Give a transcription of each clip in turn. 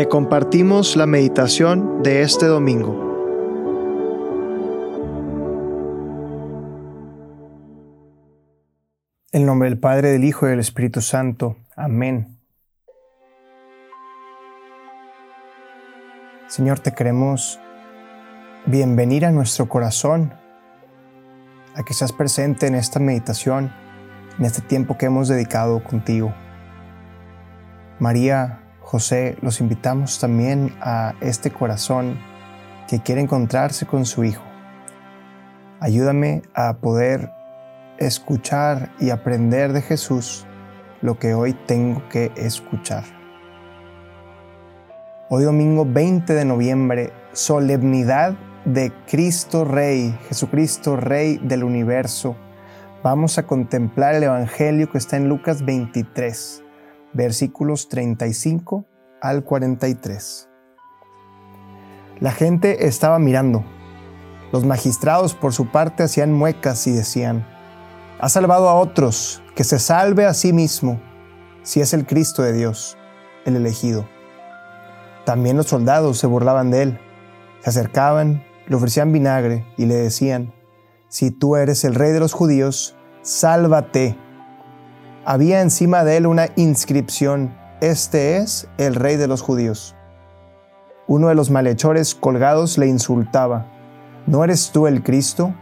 Te compartimos la meditación de este domingo. En nombre del Padre, del Hijo y del Espíritu Santo. Amén. Señor, te queremos bienvenir a nuestro corazón, a que seas presente en esta meditación, en este tiempo que hemos dedicado contigo. María, José, los invitamos también a este corazón que quiere encontrarse con su Hijo. Ayúdame a poder escuchar y aprender de Jesús lo que hoy tengo que escuchar. Hoy domingo 20 de noviembre, solemnidad de Cristo Rey, Jesucristo Rey del universo. Vamos a contemplar el Evangelio que está en Lucas 23 versículos 35 al 43. La gente estaba mirando. Los magistrados por su parte hacían muecas y decían, ha salvado a otros, que se salve a sí mismo, si es el Cristo de Dios, el elegido. También los soldados se burlaban de él, se acercaban, le ofrecían vinagre y le decían, si tú eres el rey de los judíos, sálvate había encima de él una inscripción, Este es el rey de los judíos. Uno de los malhechores colgados le insultaba, ¿no eres tú el Cristo?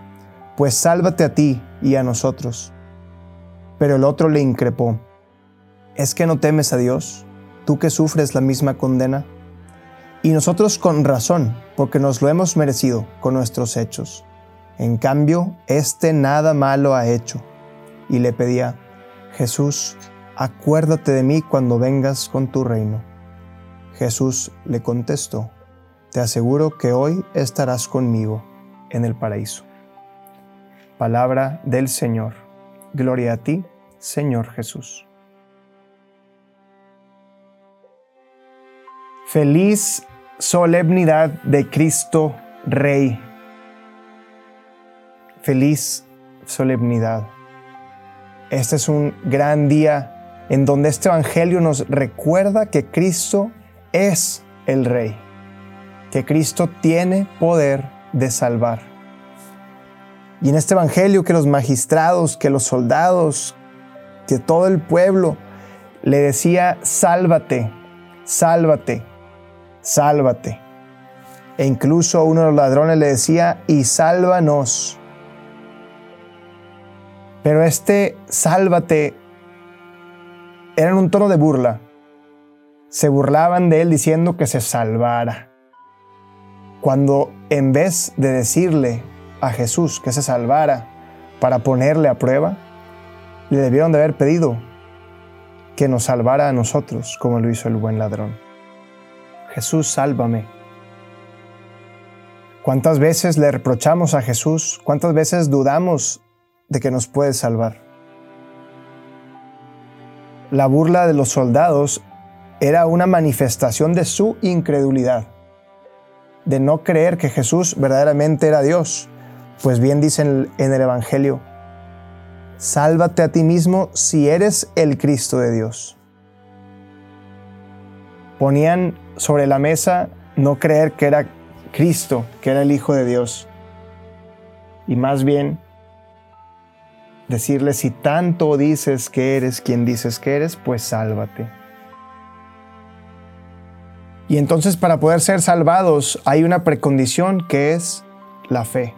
Pues sálvate a ti y a nosotros. Pero el otro le increpó, ¿es que no temes a Dios, tú que sufres la misma condena? Y nosotros con razón, porque nos lo hemos merecido con nuestros hechos. En cambio, éste nada malo ha hecho. Y le pedía, Jesús, acuérdate de mí cuando vengas con tu reino. Jesús le contestó, te aseguro que hoy estarás conmigo en el paraíso. Palabra del Señor. Gloria a ti, Señor Jesús. Feliz solemnidad de Cristo Rey. Feliz solemnidad. Este es un gran día en donde este Evangelio nos recuerda que Cristo es el Rey, que Cristo tiene poder de salvar. Y en este Evangelio que los magistrados, que los soldados, que todo el pueblo le decía, sálvate, sálvate, sálvate. E incluso uno de los ladrones le decía, y sálvanos. Pero este sálvate era en un tono de burla. Se burlaban de él diciendo que se salvara. Cuando en vez de decirle a Jesús que se salvara para ponerle a prueba, le debieron de haber pedido que nos salvara a nosotros como lo hizo el buen ladrón. Jesús, sálvame. ¿Cuántas veces le reprochamos a Jesús? ¿Cuántas veces dudamos de que nos puede salvar. La burla de los soldados era una manifestación de su incredulidad, de no creer que Jesús verdaderamente era Dios. Pues bien dicen en el Evangelio, sálvate a ti mismo si eres el Cristo de Dios. Ponían sobre la mesa no creer que era Cristo, que era el Hijo de Dios, y más bien decirle, si tanto dices que eres quien dices que eres, pues sálvate. Y entonces para poder ser salvados hay una precondición que es la fe.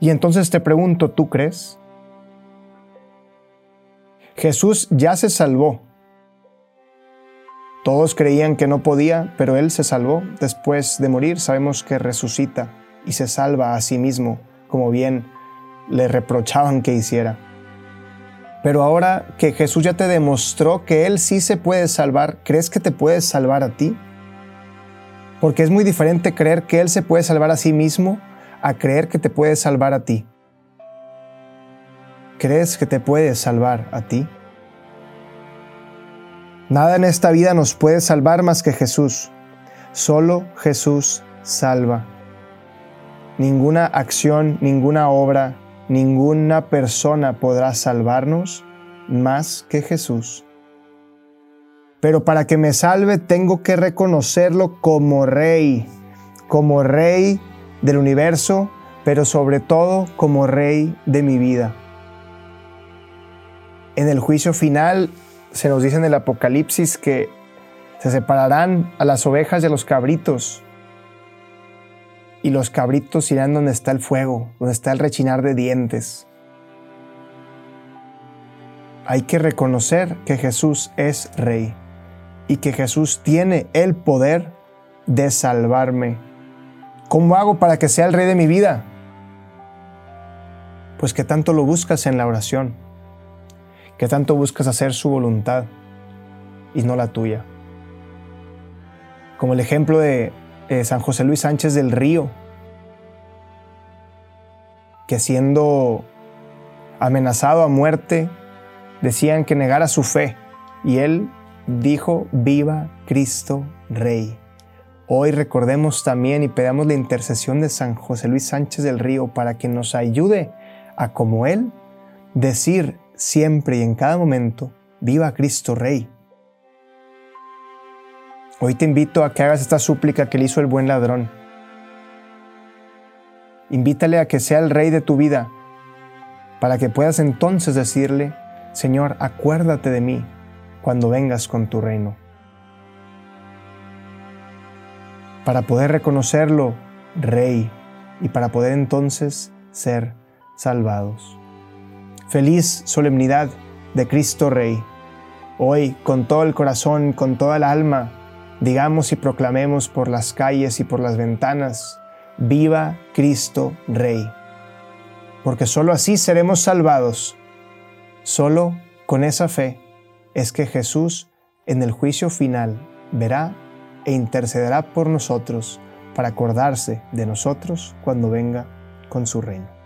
Y entonces te pregunto, ¿tú crees? Jesús ya se salvó. Todos creían que no podía, pero Él se salvó. Después de morir sabemos que resucita y se salva a sí mismo, como bien le reprochaban que hiciera. Pero ahora que Jesús ya te demostró que Él sí se puede salvar, ¿crees que te puedes salvar a ti? Porque es muy diferente creer que Él se puede salvar a sí mismo a creer que te puede salvar a ti. ¿Crees que te puedes salvar a ti? Nada en esta vida nos puede salvar más que Jesús. Solo Jesús salva. Ninguna acción, ninguna obra, Ninguna persona podrá salvarnos más que Jesús. pero para que me salve tengo que reconocerlo como rey, como rey del universo, pero sobre todo como rey de mi vida. En el juicio final se nos dice en el Apocalipsis que se separarán a las ovejas de los cabritos y los cabritos irán donde está el fuego, donde está el rechinar de dientes. Hay que reconocer que Jesús es rey y que Jesús tiene el poder de salvarme. ¿Cómo hago para que sea el rey de mi vida? Pues que tanto lo buscas en la oración, que tanto buscas hacer su voluntad y no la tuya. Como el ejemplo de eh, San José Luis Sánchez del Río, que siendo amenazado a muerte, decían que negara su fe y él dijo, viva Cristo Rey. Hoy recordemos también y pedamos la intercesión de San José Luis Sánchez del Río para que nos ayude a, como Él, decir siempre y en cada momento, viva Cristo Rey. Hoy te invito a que hagas esta súplica que le hizo el buen ladrón. Invítale a que sea el Rey de tu vida, para que puedas entonces decirle, Señor, acuérdate de mí cuando vengas con tu reino. Para poder reconocerlo, Rey, y para poder entonces ser salvados. Feliz solemnidad de Cristo Rey. Hoy, con todo el corazón, con toda el alma, digamos y proclamemos por las calles y por las ventanas, viva Cristo Rey. Porque sólo así seremos salvados, solo con esa fe es que Jesús en el juicio final verá e intercederá por nosotros para acordarse de nosotros cuando venga con su reino.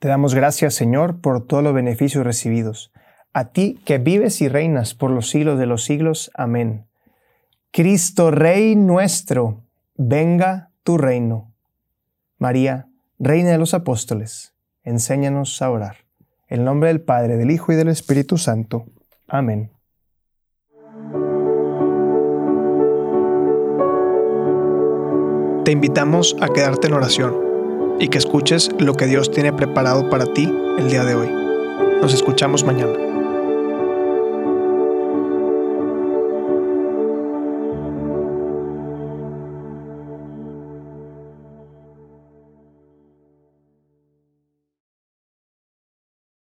Te damos gracias, Señor, por todos los beneficios recibidos. A ti que vives y reinas por los siglos de los siglos. Amén. Cristo Rey nuestro, venga tu reino. María, Reina de los Apóstoles, enséñanos a orar. En nombre del Padre, del Hijo y del Espíritu Santo. Amén. Te invitamos a quedarte en oración y que escuches lo que Dios tiene preparado para ti el día de hoy. Nos escuchamos mañana.